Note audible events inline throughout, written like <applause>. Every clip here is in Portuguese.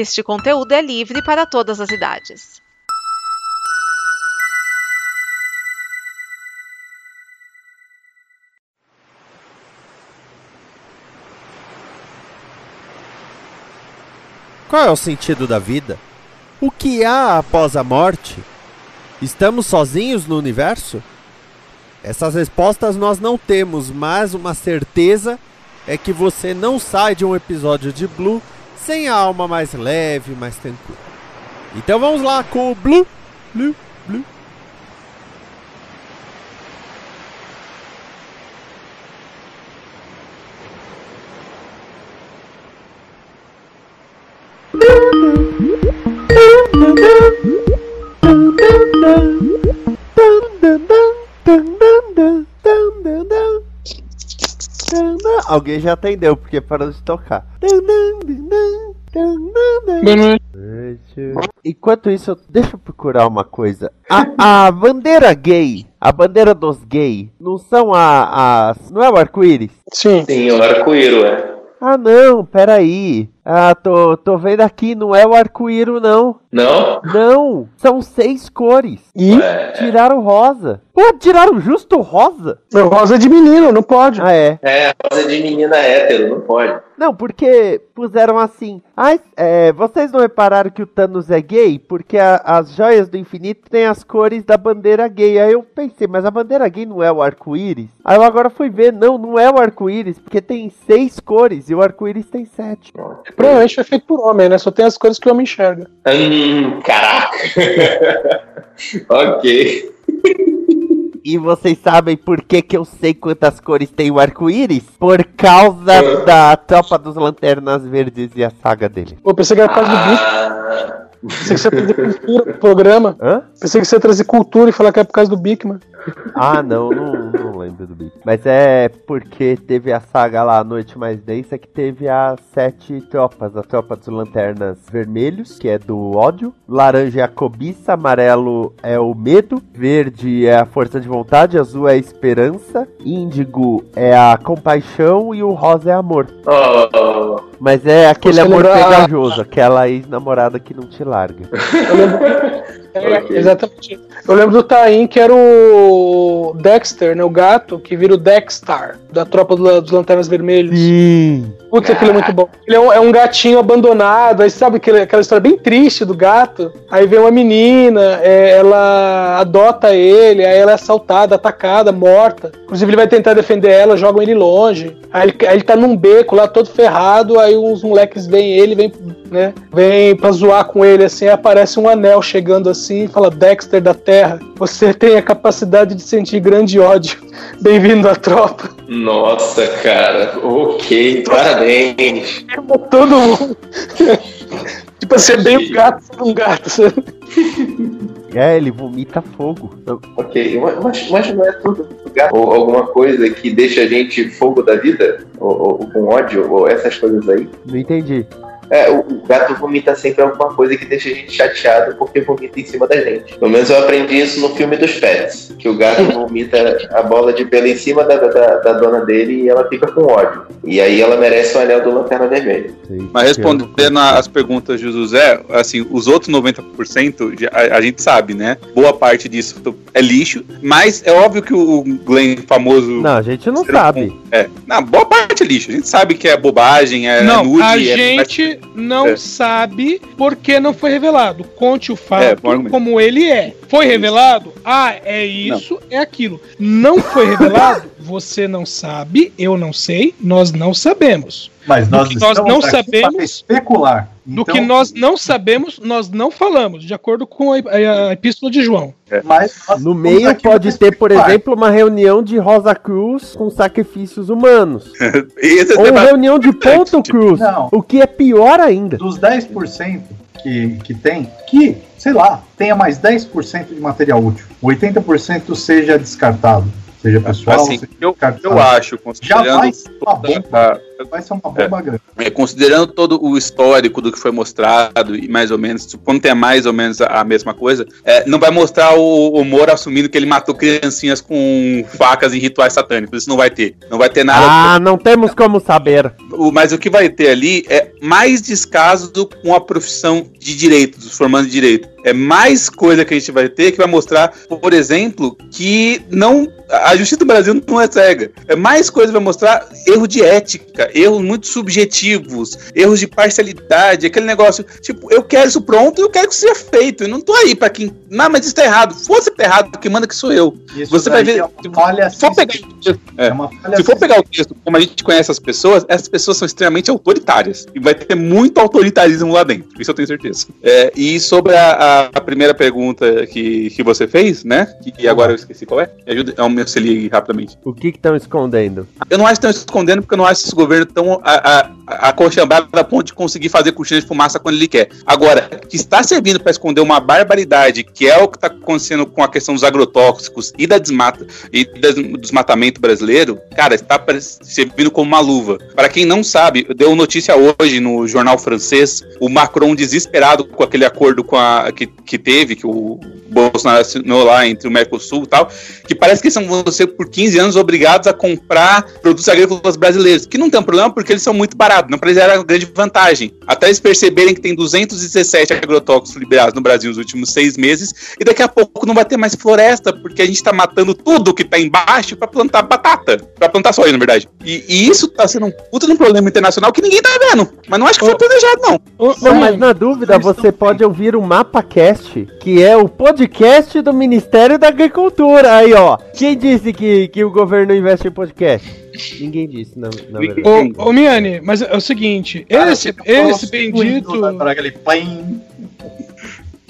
Este conteúdo é livre para todas as idades. Qual é o sentido da vida? O que há após a morte? Estamos sozinhos no universo? Essas respostas nós não temos, mas uma certeza é que você não sai de um episódio de Blue sem a alma mais leve, mais tranquila. Então vamos lá com o Blue, Blue, Blue. Alguém já atendeu porque parou de tocar. Enquanto isso, deixa eu procurar uma coisa. A, a bandeira gay, a bandeira dos gays, não são a, as. Não é o arco-íris? Sim. Sim, o arco-íro, é. Ah, não, peraí. Ah, tô, tô vendo aqui, não é o arco-íro, não. Não? Não, são seis cores. E É, Tiraram rosa. Pô, tiraram justo rosa? o rosa de menino, não pode. Ah, é. é, rosa de menina hétero, não pode. Não, porque puseram assim. Ai, é, vocês não repararam que o Thanos é gay? Porque a- as joias do infinito têm as cores da bandeira gay. Aí eu pensei, mas a bandeira gay não é o arco-íris? Aí eu agora fui ver, não, não é o arco-íris, porque tem seis cores e o arco-íris tem sete. Provavelmente foi feito por homem, né? Só tem as cores que o homem enxerga. Hum, caraca. <laughs> ok. E vocês sabem por que, que eu sei quantas cores tem o arco-íris? Por causa da Tropa dos Lanternas Verdes e a saga dele. Pô, pensei que era por causa do bicho. Ah, Pensei que você ia trazer cultura pro programa. Hã? Pensei que você ia trazer cultura e falar que é por causa do Bigman. Ah, não, não, não lembro do. Mas é porque teve a saga lá, A Noite Mais Densa, que teve as sete tropas. A tropa dos lanternas vermelhos, que é do ódio. Laranja é a cobiça, amarelo é o medo. Verde é a força de vontade, azul é a esperança. Índigo é a compaixão e o rosa é amor. oh, Mas é aquele amor lembra- pegajoso, aquela ex-namorada que não te larga. Eu lembro. <laughs> É. Exatamente. Eu lembro do Taim, que era o Dexter, né? O gato, que vira o Dexstar, da tropa do- dos Lanternas Vermelhos. Sim. Putz, aquilo é muito bom. Ele é um, é um gatinho abandonado, aí sabe aquele, aquela história bem triste do gato? Aí vem uma menina, é, ela adota ele, aí ela é assaltada, atacada, morta. Inclusive ele vai tentar defender ela, jogam ele longe. Aí ele, aí ele tá num beco lá todo ferrado, aí uns moleques veem ele, vem, né, vem pra zoar com ele assim, aí aparece um anel chegando assim e fala: Dexter da Terra, você tem a capacidade de sentir grande ódio. <laughs> Bem-vindo à tropa. nossa, cara. Ok, parabéns. Todo mundo. <laughs> tipo assim, é bem um gato ser um gato. sabe? É, ele vomita fogo. Ok, mas, mas não é tudo gato ou alguma coisa que deixa a gente fogo da vida? Ou, ou com ódio, ou essas coisas aí? Não entendi. É, o, o gato vomita sempre alguma coisa que deixa a gente chateado porque vomita em cima da gente. Pelo menos eu aprendi isso no filme dos Pets. Que o gato <laughs> vomita a bola de pelo em cima da, da, da dona dele e ela fica com ódio. E aí ela merece o anel do Lanterna Vermelha. Mas respondendo as perguntas de José, assim, os outros 90% já- a, a gente sabe, né? Boa parte disso é lixo, mas é óbvio que o Glenn famoso. Não, a gente não sabe. um- É, não, boa parte é lixo. A gente sabe que é bobagem, é Não, nude, a é- gente não É. sabe porque não foi revelado. Conte o É, fato argumento. como ele é. Foi revelado? Ah, é isso, é aquilo. Não foi revelado? <laughs> Você não sabe, eu não sei, nós não sabemos. Mas Do nós que nós não aqui sabemos- especular. Do Então, que nós não sabemos, nós não falamos, de acordo com a, a- a epístola de João. mas nós No meio pode ter, por exemplo, uma reunião de Rosa Cruz com sacrifícios humanos. <laughs> É Ou debate- reunião de Ponto Cruz. Não. O que é pior ainda. Dos 10% que, que tem, que, sei lá, tenha mais 10% de material útil. 80% seja descartado. Seja pessoal, Assim, seja eu, descartado. eu acho, considerando Jamais uma bomba. a- vai ser uma bomba grande. É, considerando todo o histórico do que foi mostrado e mais ou menos, supondo que é mais ou menos a, a mesma coisa, é, não vai mostrar o, o Moro assumindo que ele matou criancinhas com facas e rituais satânicos. Isso não vai ter. Não vai ter nada. Ah, não temos como saber. O- Mas o que vai ter ali é mais descaso com a profissão de direito, dos formandos de direito. É mais coisa que a gente vai ter que vai mostrar, por exemplo, que não a justiça do Brasil não é cega. É mais coisa que vai mostrar erro de ética, erros muito subjetivos, erros de parcialidade, aquele negócio, tipo, eu quero isso pronto, eu quero que isso seja feito. Eu não tô aí pra quem, não, mas isso tá errado. Fosse tá errado, quem manda que sou eu. Isso Você vai ver- É uma falha Se for pegar, é, É uma falha se for pegar o texto, como a gente conhece as pessoas, essas pessoas são extremamente autoritárias. E vai ter muito autoritarismo lá dentro. Isso eu tenho certeza. É, e sobre a, a- a primeira pergunta que, que você fez, né? Que, que agora eu esqueci qual é. Me ajuda, é se ligue rapidamente. O que estão escondendo? Eu não acho que estão escondendo, porque eu não acho esse governo tão a- a- a- a ponto de conseguir fazer cortina de fumaça quando ele quer. Agora, que está servindo para esconder uma barbaridade, que é o que está acontecendo com a questão dos agrotóxicos e da desmata e do desmatamento brasileiro, cara, está servindo como uma luva. Para quem não sabe, deu notícia hoje no jornal francês, o Macron desesperado com aquele acordo com a, que, que teve, que o Bolsonaro assinou lá entre o Mercosul e tal, que parece que são você por 15 anos obrigados a comprar produtos agrícolas brasileiros, que não tem um problema porque eles são muito baratos, não para eles era uma grande vantagem. Até eles perceberem que tem 217 agrotóxicos liberados no Brasil nos últimos seis meses e daqui a pouco não vai ter mais floresta porque a gente tá matando tudo que tá embaixo para plantar batata, para plantar soja, na verdade. E, e isso tá sendo um puta de um problema internacional que ninguém tá vendo, mas não acho que foi planejado não. Ô, ô, Não, mas na dúvida, você pode ouvir o MapaCast, que é o podcast do Ministério da Agricultura. Aí, ó. Quem disse que, que o governo investe em podcast? Ninguém disse, na, na verdade. Ô, ô Miane, mas é o seguinte, Cara, esse, esse do bendito. Para aquele.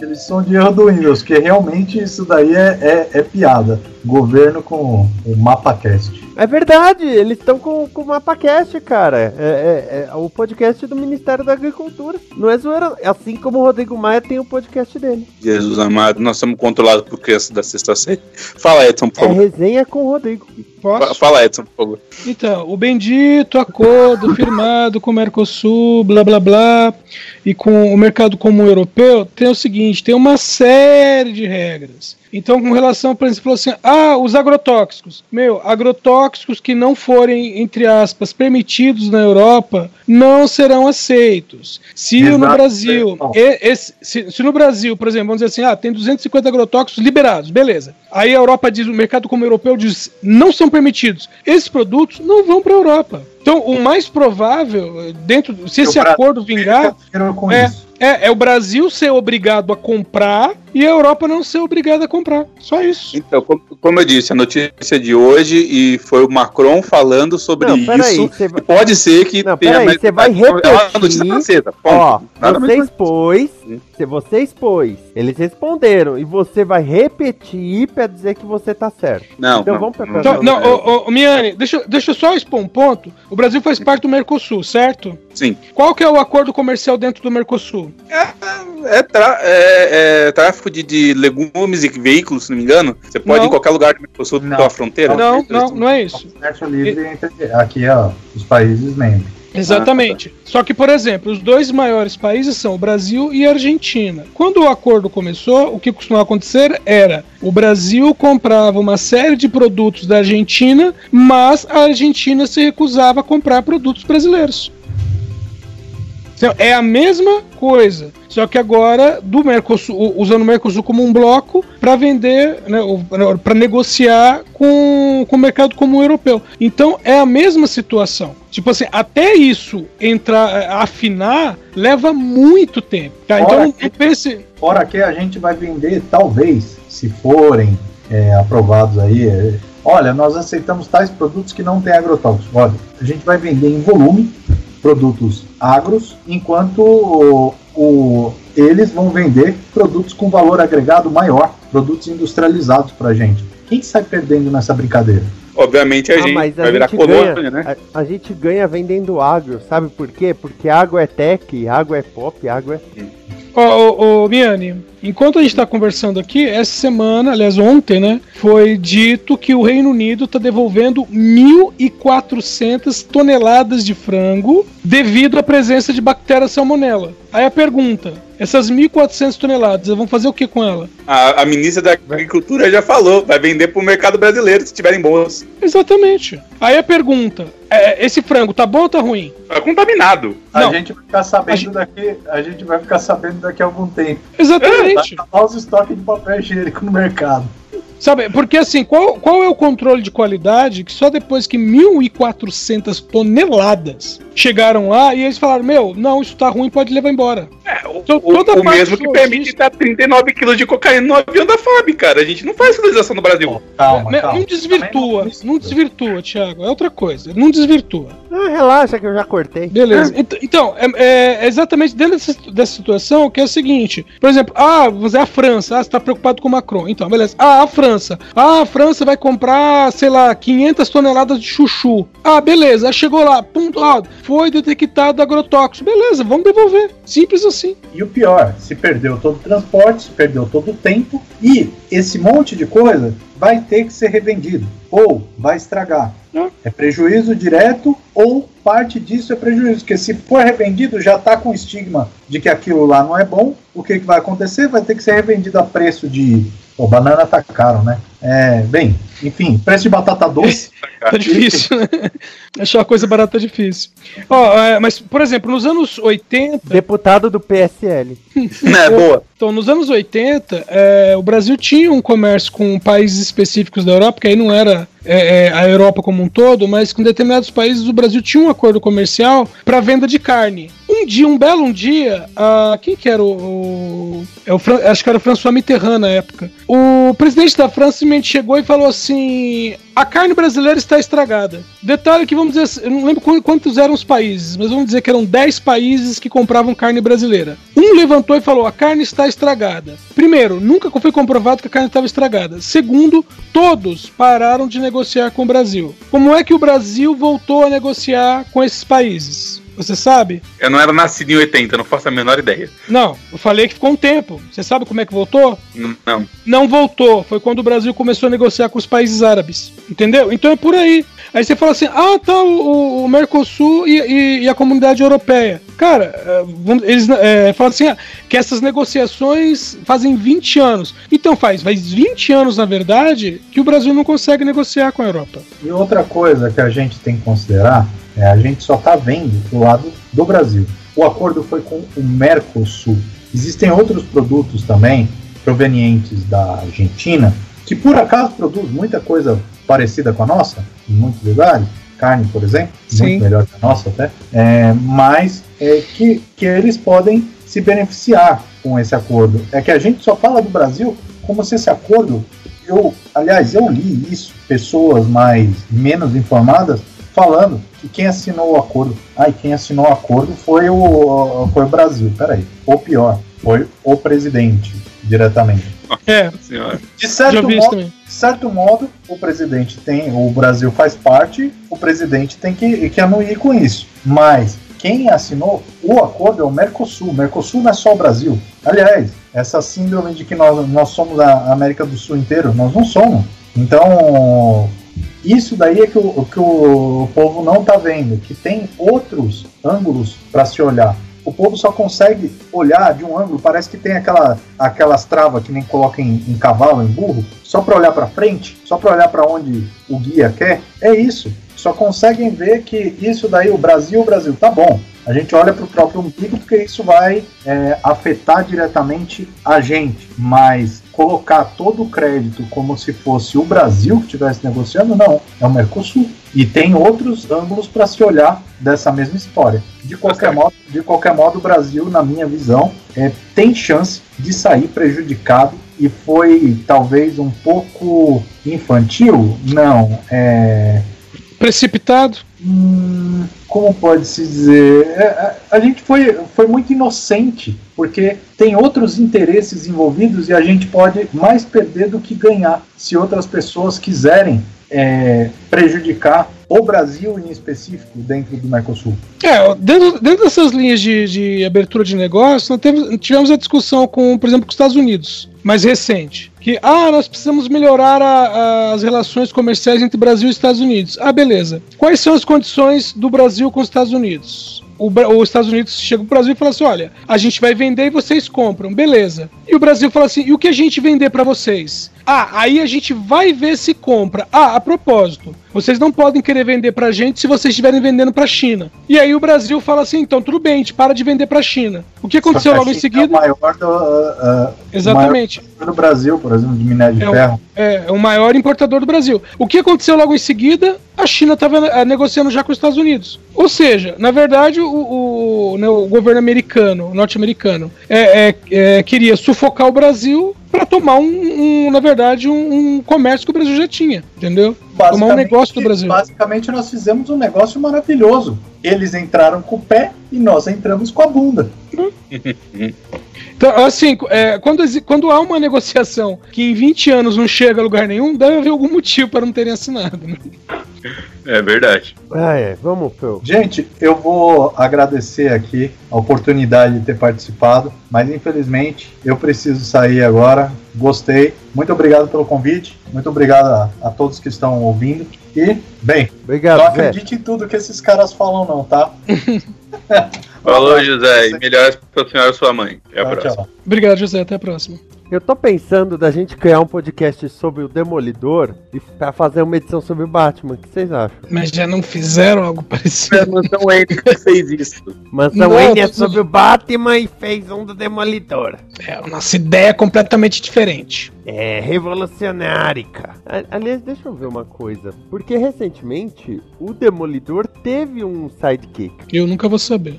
Eles são de erro do Windows, que realmente isso daí é, é, é piada. Governo com o MapaCast. É verdade, eles estão com, com o MapaCast, cara. É, é- é o podcast do Ministério da Agricultura. Não é zoeira. Assim como o Rodrigo Maia tem o podcast dele. Jesus amado, nós somos controlados por crianças da sexta série. Fala Edson, por É favor. resenha com o Rodrigo. Posso? Fala Edson, por favor. Então, o bendito acordo firmado com o Mercosul, blá blá blá, e com o mercado comum europeu, tem o seguinte: tem uma série de regras. Então, com relação, por exemplo, assim: ah, os agrotóxicos. Meu, agrotóxicos que não forem, entre aspas, permitidos na Europa não serão aceitos. Se no Exato. Brasil, Bom. e- esse- se, se no Brasil, por exemplo, vamos dizer assim, ah, tem 250 agrotóxicos liberados, beleza. Aí a Europa diz, o mercado como europeu diz, não são permitidos. Esses produtos não vão para a Europa. Então, o mais provável, dentro, se esse O Brasil acordo vingar, É. é, é o Brasil ser obrigado a comprar e a Europa não ser obrigada a comprar. Só isso. Então, como, eu disse, a notícia de hoje e foi o Macron falando sobre Não, isso. vai- E Pode ser que Não, tenha peraí, mais- você vai É repetir. ponto. Ó, Nada você expôs, se você expôs, eles responderam, e você vai repetir pra dizer que você tá certo. Não, Então não, vamos pra não, Então, não, não, ô, ô, ô, Miane, deixa, deixa eu só expor um ponto. O Brasil faz parte do Mercosul, certo? Sim. Qual que é o acordo comercial dentro do Mercosul? É, tra- é- é tráfico de, de legumes e veículos, se não me engano. Você pode Não. ir em qualquer lugar do Mercosul Não. pela fronteira. Não, não, não é isso. Comércio livre entre aqui, ó, os países membros. Exatamente. Só que, por exemplo, os dois maiores países são o Brasil e a Argentina. Quando o acordo começou, o que costumava acontecer era o Brasil comprava uma série de produtos da Argentina, mas a Argentina se recusava a comprar produtos brasileiros. É a mesma coisa, só que agora do Mercosul, usando o Mercosul como um bloco para vender, né, para negociar com, com o mercado comum europeu. Então é a mesma situação. Tipo assim, até isso entrar, eh, afinar, leva muito tempo. Tá? Então que- pense. Fora que a gente vai vender, talvez, se forem é, aprovados aí, é, olha, nós aceitamos tais produtos que não têm agrotóxicos. Olha, a gente vai vender em volume produtos agros, enquanto o, o- eles vão vender produtos com valor agregado maior, produtos industrializados pra gente. Quem sai perdendo nessa brincadeira? Obviamente a Ah, gente mas a vai virar gente colônia, ganha. né? A, a gente ganha vendendo agro, sabe por quê? Porque água é tech, água é pop, água é. Ô, ô, ô, Miane, enquanto a gente está conversando aqui, essa semana, aliás, ontem, né, foi dito que o Reino Unido está devolvendo 1.400 toneladas de frango devido à presença de bactéria salmonela. Aí a pergunta: essas 1.400 toneladas, vão fazer o que com ela? A, a ministra da Agricultura já falou, vai vender pro mercado brasileiro se tiverem boas. Exatamente. Aí a pergunta: é, esse frango tá bom ou tá ruim? Tá contaminado. A Não. gente vai ficar sabendo A gente- daqui, a gente vai ficar sabendo daqui a algum tempo. Exatamente. Vai acabar os estoques de papel higiênico no mercado. Sabe, porque assim, qual, qual é o controle de qualidade que só depois que 1.400 toneladas chegaram lá e eles falaram, meu, não, isso tá ruim, pode levar embora. É, o, Então, o- o mesmo que permite dar 39 quilos de cocaína no avião da FAB, cara. A gente não faz fiscalização no Brasil. Calma, calma. não desvirtua, Também não desvirtua, Thiago, é outra coisa, não desvirtua. Ah, relaxa que eu já cortei. Beleza. Ent- Então, é, é exatamente dentro dessa, dessa situação que é o seguinte: por exemplo, ah, você é a França, ah, você tá preocupado com o Macron. Então, beleza. Ah, a França. Ah, a França vai comprar, sei lá, 500 toneladas de chuchu. Ah, beleza. Chegou lá, ah, foi detectado agrotóxico. Beleza, vamos devolver. Simples assim. E o pior, se perdeu todo o transporte, se perdeu todo o tempo e esse monte de coisa vai ter que ser revendido ou vai estragar. É. É prejuízo direto ou parte disso é prejuízo, porque se for revendido já está com estigma de que aquilo lá não é bom. O que, que vai acontecer? Vai ter que ser revendido a preço de. Pô, banana tá caro, né? É, bem, enfim, preço de batata doce. <laughs> Tá difícil, né? <laughs> Achar coisa barata é difícil. Ó, é, mas, por exemplo, nos anos 80. Deputado do PSL. <laughs> É, boa. Então, nos anos 80, é, o Brasil tinha um comércio com países específicos da Europa, que aí não era é, é, a Europa como um todo, mas com determinados países o Brasil tinha um acordo comercial para venda de carne. Um dia, um belo dia, quem que era o. o- é o Fran- acho que era o François Mitterrand na época. O presidente da França simplesmente chegou e falou assim: a carne brasileira está estragada. Detalhe que vamos dizer, assim, eu não lembro qu- quantos eram os países, mas vamos dizer que eram 10 países que compravam carne brasileira. Um levantou e falou: a carne está estragada. Primeiro, nunca foi comprovado que a carne estava estragada. Segundo, todos pararam de negociar com o Brasil. Como é que o Brasil voltou a negociar com esses países? Você sabe? Eu não era nascido em 80, não faço a menor ideia. Não, eu falei que ficou um tempo. Você sabe como é que voltou? Não. não voltou. Foi quando o Brasil começou a negociar com os países árabes. Entendeu? Então é por aí. Aí você fala assim: ah, tá, o, o Mercosul e, e- e a comunidade europeia. Cara, é, eles é, falam assim: ah, que essas negociações fazem 20 anos. Então faz, faz 20 anos, na verdade, que o Brasil não consegue negociar com a Europa. E outra coisa que a gente tem que considerar é a gente só está vendo do lado do Brasil. O acordo foi com o Mercosul. Existem outros produtos também provenientes da Argentina que por acaso produz muita coisa parecida com a nossa, em muitos lugares, carne, por exemplo, Sim. muito melhor que a nossa até, é, mas é que, que eles podem se beneficiar com esse acordo. É que a gente só fala do Brasil como se esse acordo eu, aliás, eu li isso, pessoas mais menos informadas falando que quem assinou o acordo, ai, quem assinou o acordo foi o foi o Brasil, peraí, ou pior, foi o presidente diretamente. É, Senhora. De certo modo, de certo modo, o presidente tem, o Brasil faz parte, o presidente tem que, que anuir com isso. Mas quem assinou o acordo é o Mercosul. Mercosul não é só o Brasil. Aliás, essa síndrome de que nós, nós somos a América do Sul inteiro, nós não somos. Então, isso daí é que o, que o povo não está vendo, que tem outros ângulos para se olhar. O povo só consegue olhar de um ângulo, parece que tem aquela, aquelas travas que nem coloca em, em cavalo, em burro, só para olhar para frente, só para olhar para onde o guia quer. É isso. Só conseguem ver que isso daí, o Brasil, o Brasil, tá bom. A gente olha para o próprio umbigo porque isso vai é, afetar diretamente a gente, mas colocar todo o crédito como se fosse o Brasil que estivesse negociando, não, é o Mercosul. E tem outros ângulos para se olhar dessa mesma história. De qualquer, certo. modo, de qualquer modo, o Brasil, na minha visão, é, tem chance de sair prejudicado e foi talvez um pouco infantil? Não, é, Precipitado. Hum, como pode se dizer? É, a, a gente foi, foi muito inocente, porque tem outros interesses envolvidos e a gente pode mais perder do que ganhar se outras pessoas quiserem é, prejudicar o Brasil em específico dentro do Mercosul? É, dentro, dentro dessas linhas de, de abertura de negócio, nós tivemos a discussão com, por exemplo, com os Estados Unidos, mais recente. Que, ah, nós precisamos melhorar a- a- as relações comerciais entre Brasil e Estados Unidos. Ah, beleza. Quais são as condições do Brasil com os Estados Unidos? O, os Estados Unidos chega pro Brasil e fala assim: olha, a gente vai vender e vocês compram, beleza. E o Brasil fala assim: e o que a gente vender pra vocês? Ah, aí a gente vai ver se compra. Ah, a propósito, vocês não podem querer vender pra gente se vocês estiverem vendendo pra China. E aí o Brasil fala assim: então tudo bem, a gente para de vender pra China. O que aconteceu logo em seguida? É o maior do, ah, ah, Exatamente. maior do Brasil, por exemplo, de minério de É o- ferro. É, é o maior importador do Brasil. O que aconteceu logo em seguida? A China estava negociando já com os Estados Unidos. Ou seja, na verdade, o, o, né, o governo americano, norte-americano, é, é, é, queria sufocar o Brasil para tomar um, um, na verdade, um, um comércio que o Brasil já tinha, entendeu? Tomar um negócio do Brasil. Basicamente, nós fizemos um negócio maravilhoso. Eles entraram com o pé e nós entramos com a bunda. <laughs> Então, assim, é, quando, quando há uma negociação que em 20 anos não chega a lugar nenhum, deve haver algum motivo para não terem assinado. Né? É verdade. Ah, é. Vamos, Phil. Gente, eu vou agradecer aqui a oportunidade de ter participado, mas infelizmente eu preciso sair agora. Gostei. Muito obrigado pelo convite. Muito obrigado a, a todos que estão ouvindo. E, bem, Obrigado, não Zé. acredite em tudo que esses caras falam, não, tá? Falou, José. E melhoras pra senhora e sua mãe. Até a Tchau, próxima. tchau. Obrigado, José. Até a próxima. Eu tô pensando da gente criar um podcast sobre o Demolidor e pra fazer uma edição sobre o Batman. O que vocês acham? Mas já não fizeram algo parecido. Mansão Wayne fez isso. Mansão Não, Wayne é sobre o Batman e fez um do Demolidor. É, a nossa ideia é completamente diferente. É revolucionárica. A- Aliás, deixa eu ver uma coisa. Porque recentemente o Demolidor teve um sidekick. Eu nunca vou saber.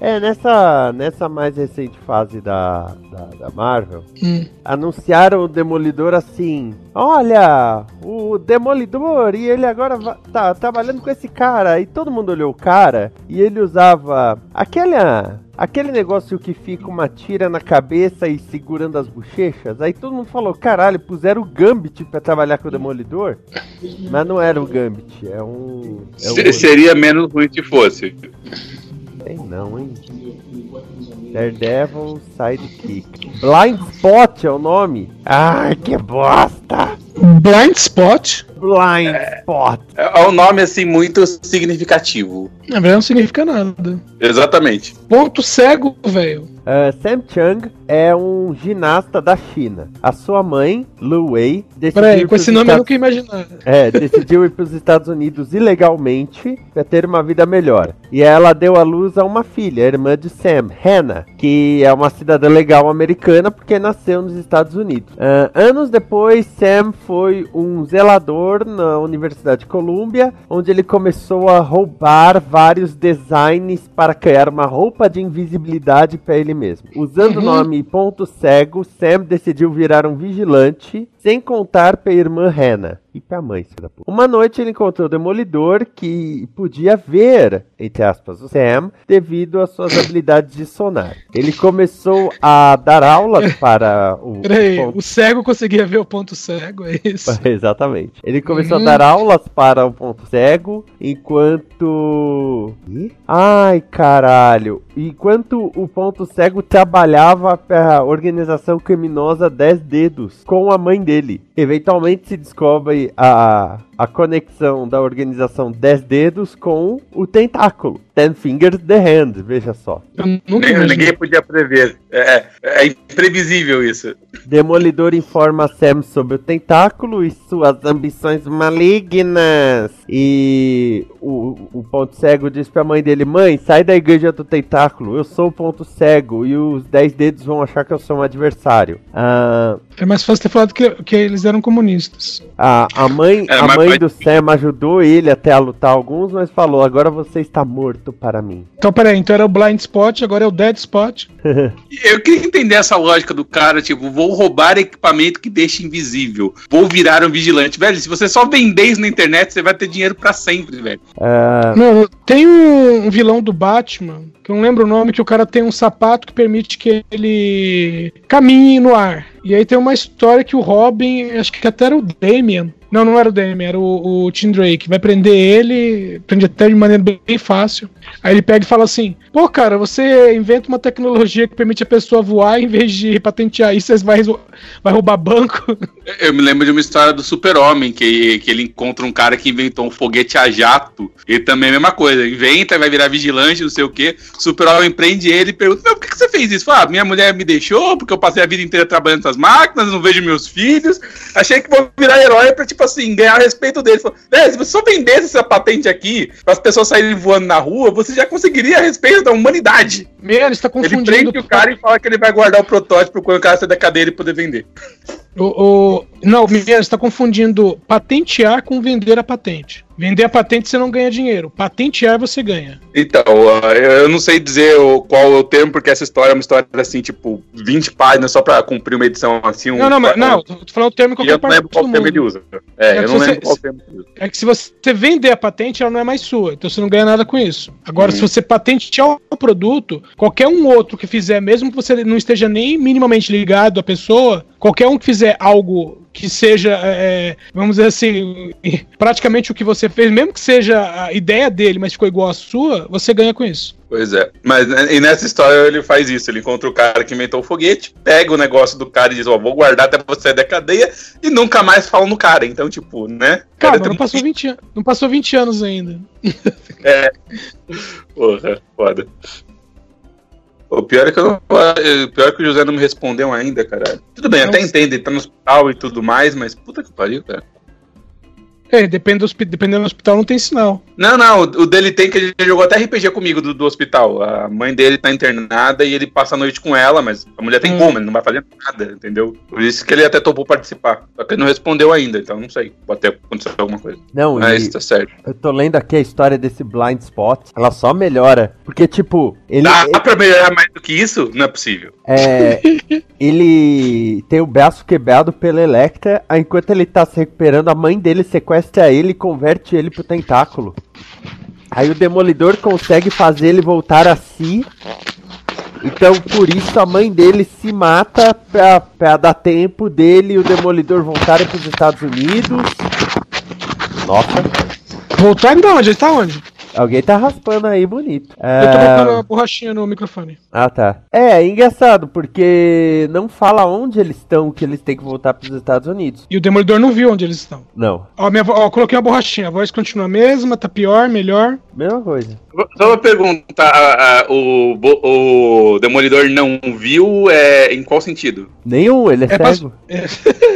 É, nessa, nessa mais recente fase da, da, da Marvel, Hum. anunciaram o Demolidor assim: Olha, o Demolidor, e ele agora tá trabalhando com esse cara. E todo mundo olhou o cara e ele usava aquela. Aquele negócio que fica uma tira na cabeça e segurando as bochechas. Aí todo mundo falou: caralho, puseram o Gambit pra trabalhar com o Demolidor. Mas não era o Gambit, é um. É um Se- Seria menos ruim se fosse. Tem não, hein? Daredevil Sidekick. Blind Spot é o nome. Ai, que bosta! Blind Spot, Blind Spot. É é um nome assim muito significativo. na verdade, não significa nada. Exatamente. Ponto cego, velho. Ah, Sam Chang é um ginasta da China. A sua mãe, Lu Wei, decidiu Peraí, com esse nome eu Estados- nunca ia imaginar. É, decidiu ir para os Estados Unidos ilegalmente para ter uma vida melhor. E ela deu à luz a uma filha, a irmã de Sam, Hannah, que é uma cidadã legal americana porque nasceu nos Estados Unidos. Ah, anos depois, Sam foi um zelador na Universidade de Columbia, onde ele começou a roubar vários designs para criar uma roupa de invisibilidade para ele mesmo. Usando o Uhum. nome Ponto Cego, Sam decidiu virar um vigilante, sem contar para a irmã Hannah e pra mãe, da puta. Uma noite ele encontrou o Demolidor que podia ver, entre aspas, o Sam devido às suas habilidades de sonar. Ele começou a dar aulas <laughs> para o. Peraí, ponto- o cego conseguia ver o ponto cego, é isso? <laughs> Exatamente. Ele começou Uhum. a dar aulas para o ponto cego enquanto. Ih? Ai, caralho. Enquanto o ponto cego trabalhava para a organização criminosa 10 Dedos com a mãe dele. Eventualmente se descobre a, a conexão da organização 10 Dedos com o tentáculo. Ten Fingers the Hand, veja só. Imaginei. ninguém podia prever. É, é imprevisível isso. Demolidor informa Sam sobre o tentáculo e suas ambições malignas. E o, o ponto cego diz pra mãe dele: Mãe, sai da igreja do tentáculo. Eu sou o ponto cego e os 10 dedos vão achar que eu sou um adversário. Ah, É mais fácil ter falado que, que eles eram comunistas. a, a mãe, É, a mas mãe do Sam ajudou ele até a lutar alguns, mas falou: Agora você está morto para mim. Então, peraí, então era o Blind Spot, agora é o Dead Spot. <laughs> Eu queria entender essa lógica do cara, tipo, vou roubar equipamento que deixa invisível. Vou virar um vigilante. Velho, se você só vender isso na internet, você vai ter dinheiro pra sempre, velho. Ah, Não, tem um, um vilão do Batman, que eu não lembro o nome, que o cara tem um sapato que permite que ele caminhe no ar. E aí tem uma história que o Robin, acho que até era o Damian, Não, não era o Demi, era o, o Tim Drake. Vai prender ele, prende até de maneira bem fácil. Aí ele pega e fala assim: pô, cara, você inventa uma tecnologia que permite a pessoa voar em vez de patentear isso, você vai, vai roubar banco. <laughs> Eu me lembro de uma história do Super-Homem, que, que ele encontra um cara que inventou um foguete a jato. E também é a mesma coisa, inventa, vai virar vigilante, não sei o quê. Super-Homem prende ele e pergunta: Meu, por que, que você fez isso? Fala, ah, minha mulher me deixou, porque eu passei a vida inteira trabalhando máquinas, não vejo meus filhos. Achei que vou virar herói pra, tipo assim, ganhar respeito dele. Falou, né, se você só vendesse essa patente aqui, para as pessoas saírem voando na rua, você já conseguiria respeito da humanidade. Meu, ele está confundindo. Ele prende o cara e fala que ele vai guardar o protótipo quando o cara sair da cadeira e poder vender. O, o, não, Miguel, você está confundindo patentear com vender a patente. Vender a patente você não ganha dinheiro. Patentear você ganha. Então, eu não sei dizer qual é o termo, porque essa história é uma história assim, tipo, 20 páginas só pra cumprir uma edição assim. Um, não, não, mas, não, tô falando o termo em qualquer parte do qual termo ele usa. É, é eu não você, lembro qual termo ele usa. É que se você vender a patente, ela não é mais sua, então você não ganha nada com isso. Agora, hum. se você patentear o produto, qualquer um outro que fizer, mesmo que você não esteja nem minimamente ligado à pessoa, qualquer um que fizer algo que seja, é, é, vamos dizer assim, <laughs> praticamente o que você fez, mesmo que seja a ideia dele, mas ficou igual à sua, você ganha com isso. Pois é. Mas e nessa história ele faz isso, ele encontra o cara que inventou o foguete, pega o negócio do cara e diz, ó, oh, vou guardar até você da cadeia e nunca mais fala no cara. Então, tipo, né? Calma, não, passou 20, não passou 20 anos ainda. É. Porra, foda. Pior é que eu não, o pior é que o José não me respondeu ainda, cara. Tudo bem, até entende, ele tá no hospital e tudo mais, mas puta que pariu, cara. É, depende do, dependendo do hospital não tem sinal. Não, não, o dele tem que ele jogou até RPG comigo do, do hospital. A mãe dele tá internada e ele passa a noite com ela, mas a mulher tem hum. como, ele não vai fazer nada, entendeu? Por isso que ele até topou participar. Só que ele não respondeu ainda, então não sei. Pode ter acontecido alguma coisa. Não, mas tá certo. Eu tô lendo aqui a história desse blind spot. Ela só melhora. Porque, tipo, ele. Dá ele... pra melhorar mais do que isso? Não é possível. É. <laughs> ele tem o braço quebrado pela Electra, enquanto ele tá se recuperando, a mãe dele sequestra ele e converte ele pro tentáculo. Aí o Demolidor consegue fazer ele voltar a si. Então, por isso, a mãe dele se mata pra, pra dar tempo dele e o Demolidor voltarem pros Estados Unidos. Nossa. Voltar de onde? Ele tá onde? Alguém tá raspando aí bonito. Eu tô colocando uma borrachinha no microfone. Ah, tá. É, é engraçado, porque não fala onde eles estão que eles têm que voltar pros Estados Unidos. E o Demolidor não viu onde eles estão. Não. Ó, minha, ó coloquei uma borrachinha. A voz continua a mesma, tá pior, melhor. Mesma coisa. Só uma pergunta, a, a, o, o Demolidor não viu é, em qual sentido? Nenhum, ele é, é cego. É. <laughs>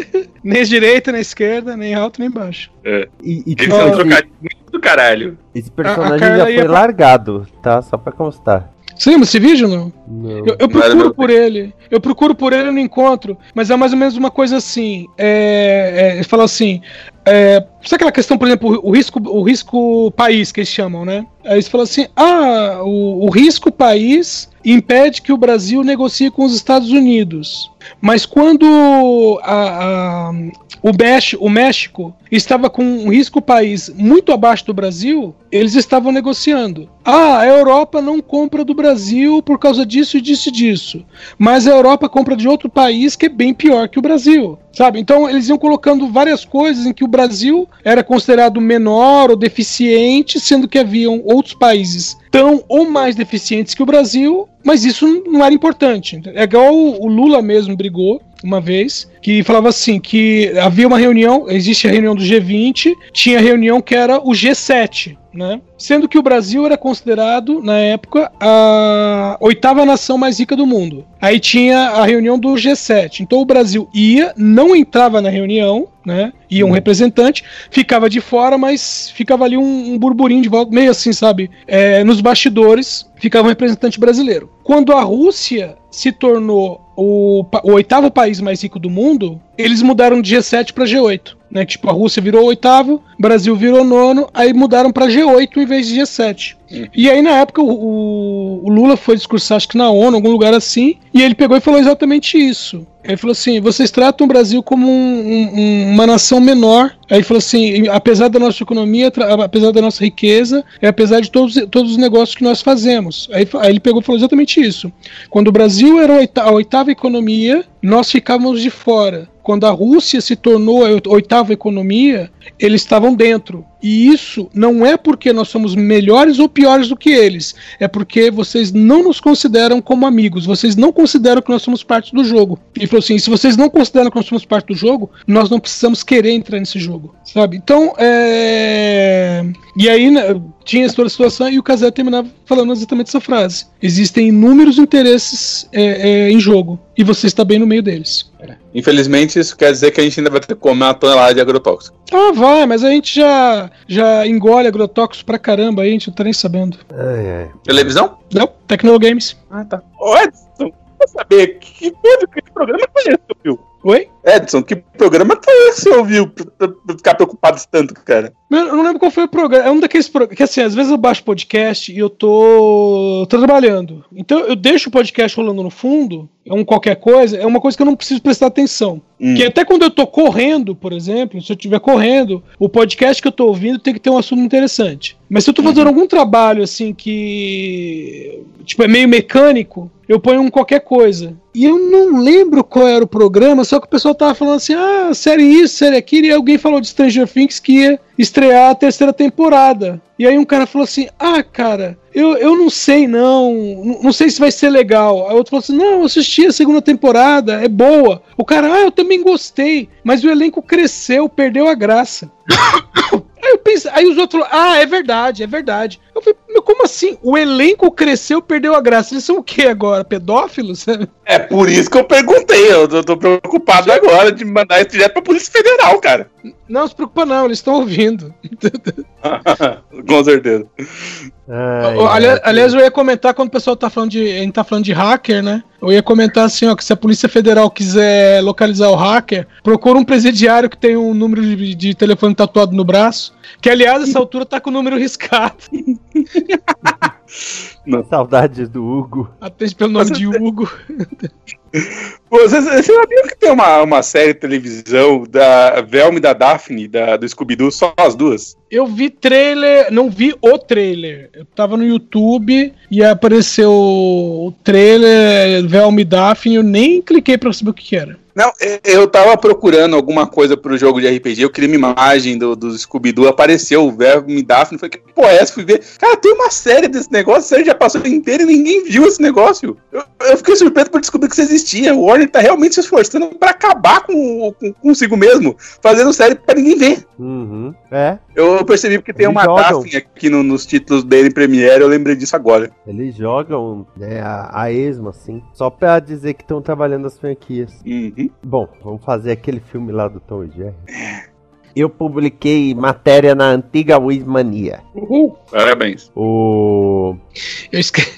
nem direita, nem esquerda, nem alto, nem baixo. É. E, e Eles são trocados muito do caralho. Esse personagem a, a já foi ia... largado, tá? Só pra constar. Você lembra esse vídeo não? Não. Eu, eu procuro por ele. Eu procuro por ele e não encontro. Mas é mais ou menos uma coisa assim. É, é, fala assim. É, sabe aquela questão, por exemplo, o risco, o risco país que eles chamam, né? Aí eles falam assim: ah, o, o risco país impede que o Brasil negocie com os Estados Unidos. Mas quando a, a, o, México, o México estava com um risco país muito abaixo do Brasil, eles estavam negociando. Ah, a Europa não compra do Brasil por causa disso e disso e disso. Mas a Europa compra de outro país que é bem pior que o Brasil. Sabe? Então eles iam colocando várias coisas em que o Brasil era considerado menor ou deficiente, sendo que haviam outros países tão ou mais deficientes que o Brasil, mas isso não era importante. É igual o Lula mesmo brigou uma vez, que falava assim, que havia uma reunião, existe a reunião do G20, tinha a reunião que era o G7, né? Sendo que o Brasil era considerado, na época, a oitava nação mais rica do mundo. Aí tinha a reunião do G7. Então o Brasil ia, não entrava na reunião, né? Ia um uhum. representante, ficava de fora, mas ficava ali um, um burburinho de volta, meio assim, sabe? É, nos bastidores, ficava um representante brasileiro. Quando a Rússia se tornou o, o, oitavo país mais rico do mundo, eles mudaram de G7 para G8. Né? Tipo, a Rússia virou oitavo, Brasil virou nono, aí mudaram para G8 em vez de G7. Uhum. E aí, na época, o, o, Lula foi discursar, acho que na ONU, algum lugar assim, e ele pegou e falou exatamente isso. Ele falou assim: vocês tratam o Brasil como um, um, uma nação menor. Aí ele falou assim: apesar da nossa economia, apesar da nossa riqueza, é apesar de todos, todos os negócios que nós fazemos. Aí, aí ele pegou e falou exatamente isso. Quando o Brasil era a oitava economia, nós ficávamos de fora quando a Rússia se tornou a oitava economia, eles estavam dentro. E isso não é porque nós somos melhores ou piores do que eles, é porque vocês não nos consideram como amigos, vocês não consideram que nós somos parte do jogo. E falou assim: se vocês não consideram que nós somos parte do jogo, nós não precisamos querer entrar nesse jogo, sabe? Então, é. E aí né, tinha toda a situação e o Casé terminava falando exatamente essa frase: existem inúmeros interesses é, é, em jogo e você está bem no meio deles. Infelizmente, isso quer dizer que a gente ainda vai ter que comer uma tonelada de agrotóxico. Ah, vai, mas a gente já, já engole agrotóxicos pra caramba aí, a gente não tá nem sabendo. Ai, ai. Televisão? Não, Tecnogames. Ah, tá. Ô, Edson, quer saber que, que, que programa foi esse viu? Oi? Edson, que programa foi esse que você ouviu pra, pra- ficar preocupado tanto, cara? Eu não lembro qual foi o programa. É um daqueles programas. Que assim, às vezes eu baixo podcast e eu tô, tô trabalhando. Então eu deixo o podcast rolando no fundo, é um qualquer coisa, é uma coisa que eu não preciso prestar atenção. Hum. Que até quando eu tô correndo, por exemplo, se eu estiver correndo, o podcast que eu tô ouvindo tem que ter um assunto interessante. Mas se eu tô fazendo algum trabalho assim que. Tipo, é meio mecânico, eu ponho um qualquer coisa. E eu não lembro qual era o programa, só que o pessoal tava falando assim: ah, série isso, série aquilo, e alguém falou de Stranger Things que ia estrear a terceira temporada. E aí um cara falou assim: ah, cara, eu, eu não sei não, não- sei se vai ser legal. Aí outro falou assim: não, eu assisti a segunda temporada, é boa. O cara, ah, eu também gostei, mas o elenco cresceu, perdeu a graça. <coughs> Aí, eu pensei, aí os outros ah, é verdade, é verdade. Eu falei, como assim? O elenco cresceu, perdeu a graça. Eles são o que agora? Pedófilos? <laughs> É por isso que eu perguntei. Eu tô, tô preocupado agora de mandar isso direto pra Polícia Federal, cara. Não se preocupa não, eles estão ouvindo. <laughs> Com certeza. Ai, Ó, ali- ai. aliás, eu ia comentar quando o pessoal tá falando de. A gente tá falando de hacker, né? Eu ia comentar assim, ó, que se a Polícia Federal quiser localizar o hacker, procura um presidiário que tem um número de, de telefone tatuado no braço. Que aliás, essa altura tá com o número riscado. <laughs> Saudades do Hugo. Atende pelo nome de Hugo. <laughs> Pô, Vocês, vocês sabiam que tem uma, uma série de televisão da Velma e da Daphne, da, do Scooby-Doo, só as duas? Eu vi trailer, não vi o trailer. Eu tava no YouTube e apareceu o trailer Velma e Daphne, eu nem cliquei pra saber o que, que era. Não, eu- tava procurando alguma coisa pro jogo de RPG, eu queria uma imagem do, do Scooby-Doo, apareceu o Velma e Daphne, falei, que pô é essa? Fui ver, cara, tem uma série desse negócio, a série já passou inteira e ninguém viu esse negócio. Eu, eu fiquei surpreso por descobrir que isso existia. O Warner tá realmente se esforçando pra acabar com, com- consigo mesmo, fazendo série pra ninguém ver. Uhum. É, Eu percebi porque tem Eles uma jogam. Aqui no- nos títulos dele em Premiere, eu lembrei disso agora. eles jogam né, a, a esmo, assim, só pra dizer que estão trabalhando as franquias. Uhum. Bom, vamos fazer aquele filme lá do Tom e Jerry. Eu publiquei matéria na antiga Wismania. Uhul. Parabéns. O. Eu, escre-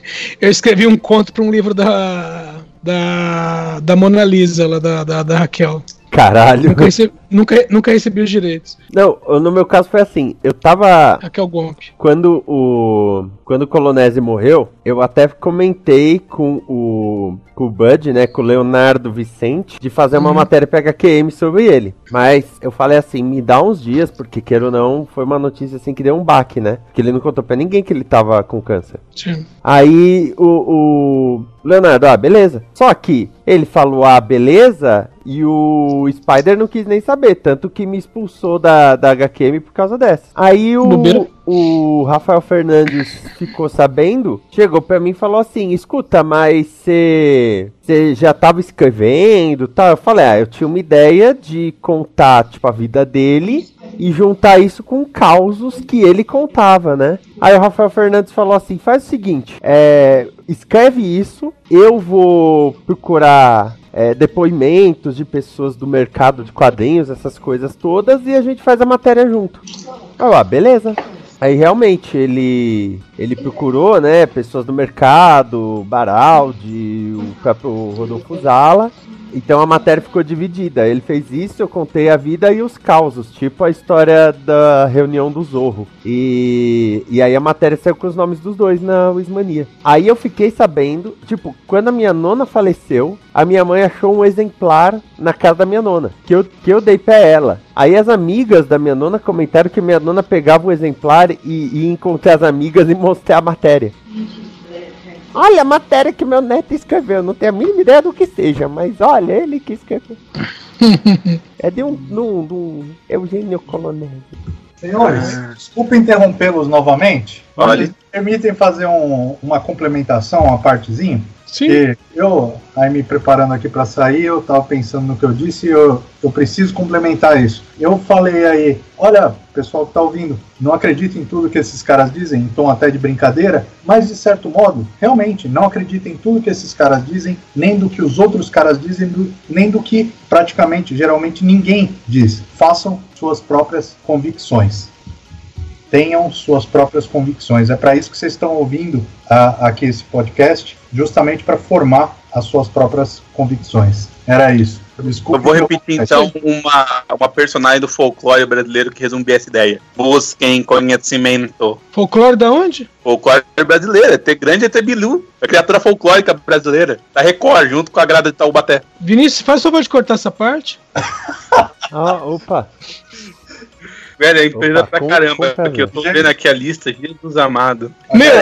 eu escrevi um conto pra um livro da. Da, da Mona Lisa, lá da, da, da Raquel. Caralho. Nunca recebi, nunca, nunca recebi os direitos. Não, no meu caso foi assim. Eu tava. Raquel Gomp. Quando o. Quando o Colonese morreu, eu até comentei com o. Com o Bud, né? Com o Leonardo Vicente, de fazer uma Uhum. matéria pra HQM sobre ele. Mas eu falei assim, me dá uns dias, porque queira ou não, foi uma notícia assim que deu um baque, né? Que ele não contou pra ninguém que ele tava com câncer. Sim. Aí o, o Leonardo, ah, beleza. Só que ele falou, ah, beleza, e o Spider não quis nem saber, tanto que me expulsou da, da HQM por causa dessa. Aí o, Bobeira. o Rafael Fernandes ficou sabendo, chegou pra mim e falou assim: escuta, mas você. Você já tava escrevendo tal? Eu falei, ah, eu tinha uma ideia de contar, tipo, a vida dele e juntar isso com causos que ele contava, né? Aí o Rafael Fernandes falou assim: faz o seguinte, é, escreve isso, eu vou procurar é, depoimentos de pessoas do mercado de quadrinhos, essas coisas todas, e a gente faz a matéria junto. Ah, beleza. Aí realmente ele ele procurou, né, pessoas do mercado, Baraldi, o próprio Rodolfo Zala. Então a matéria ficou dividida. Ele fez isso, eu contei a vida e os causos, tipo a história da reunião do Zorro. E, e aí a matéria saiu com os nomes dos dois na Wismania. Aí eu fiquei sabendo, tipo, quando a minha nona faleceu, a minha mãe achou um exemplar na casa da minha nona, que eu, que eu dei pra ela. Aí as amigas da minha nona comentaram que minha nona pegava o exemplar e, e encontrei as amigas e mostrei a matéria. Olha a matéria que meu neto escreveu, não tenho a mínima ideia do que seja, mas olha, ele que escreveu. <laughs> É de um, num, num Eugênio Coronel. Senhores, desculpa interrompê-los novamente. Olha. Vocês permitem fazer um- uma complementação, uma partezinha? Sim. Eu, aí me preparando aqui para sair, eu tava pensando no que eu disse e eu, eu preciso complementar isso. Eu falei aí, olha, pessoal que tá ouvindo, não acredita em tudo que esses caras dizem, em tom até de brincadeira, mas de certo modo, realmente, não acredita em tudo que esses caras dizem, nem do que os outros caras dizem, nem do que praticamente, geralmente, ninguém diz. Façam suas próprias convicções tenham suas próprias convicções. É para isso que vocês estão ouvindo aqui esse podcast, justamente para formar as suas próprias convicções. Era isso. Desculpe, Eu vou repetir então uma, uma personagem do folclore brasileiro que resume essa ideia. Busquem conhecimento. Folclore da onde? Folclore brasileiro, é ter grande ET Bilu, a criatura folclórica brasileira, da Record, junto com a grada de Taubaté. Vinícius, faz o favor de cortar essa parte. <laughs> Ah, opa. Velho, é empresa Opa, pra caramba, com que eu tô vendo aqui a lista, Jesus amado. Meu,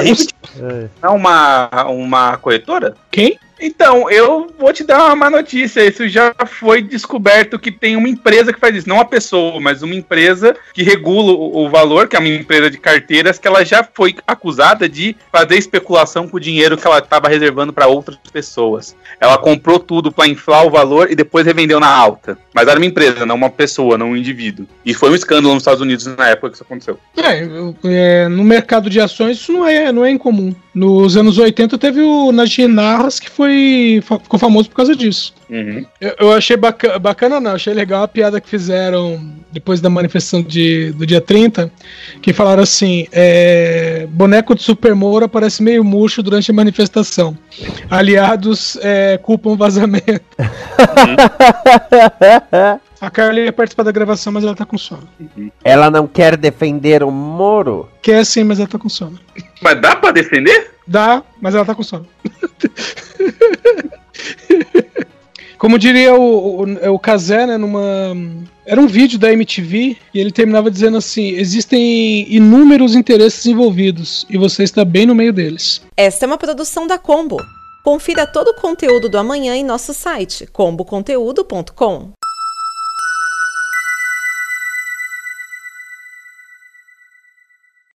É. é uma, uma corretora? quem? Então, eu vou te dar uma má notícia. Isso já foi descoberto que tem uma empresa que faz isso. Não uma pessoa, mas uma empresa que regula o, valor, que é uma empresa de carteiras, que ela já foi acusada de fazer especulação com o dinheiro que ela estava reservando para outras pessoas. Ela comprou tudo para inflar o valor e depois revendeu na alta. Mas era uma empresa, não uma pessoa, não um indivíduo. E foi um escândalo nos Estados Unidos na época que isso aconteceu. É, é, no mercado de ações isso não é, não é incomum. Nos anos 80 teve o Najee Narras que foi, ficou famoso por causa disso. Uhum. Eu, eu achei bacana, bacana, não, achei legal a piada que fizeram depois da manifestação de, do dia 30, que falaram assim: é, boneco de Super Moura parece meio murcho durante a manifestação. Aliados é, culpam vazamento. <laughs> A Carla ia participar da gravação, mas ela tá com sono. Ela não quer defender o Moro? Quer sim, mas ela tá com sono. Mas dá pra defender? Dá, mas ela tá com sono. Como diria o, o, o Kazé, né, numa. Era um vídeo da MTV e ele terminava dizendo assim: existem inúmeros interesses envolvidos e você está bem no meio deles. Esta é uma produção da Combo. Confira todo o conteúdo do amanhã em nosso site comboconteúdo.com.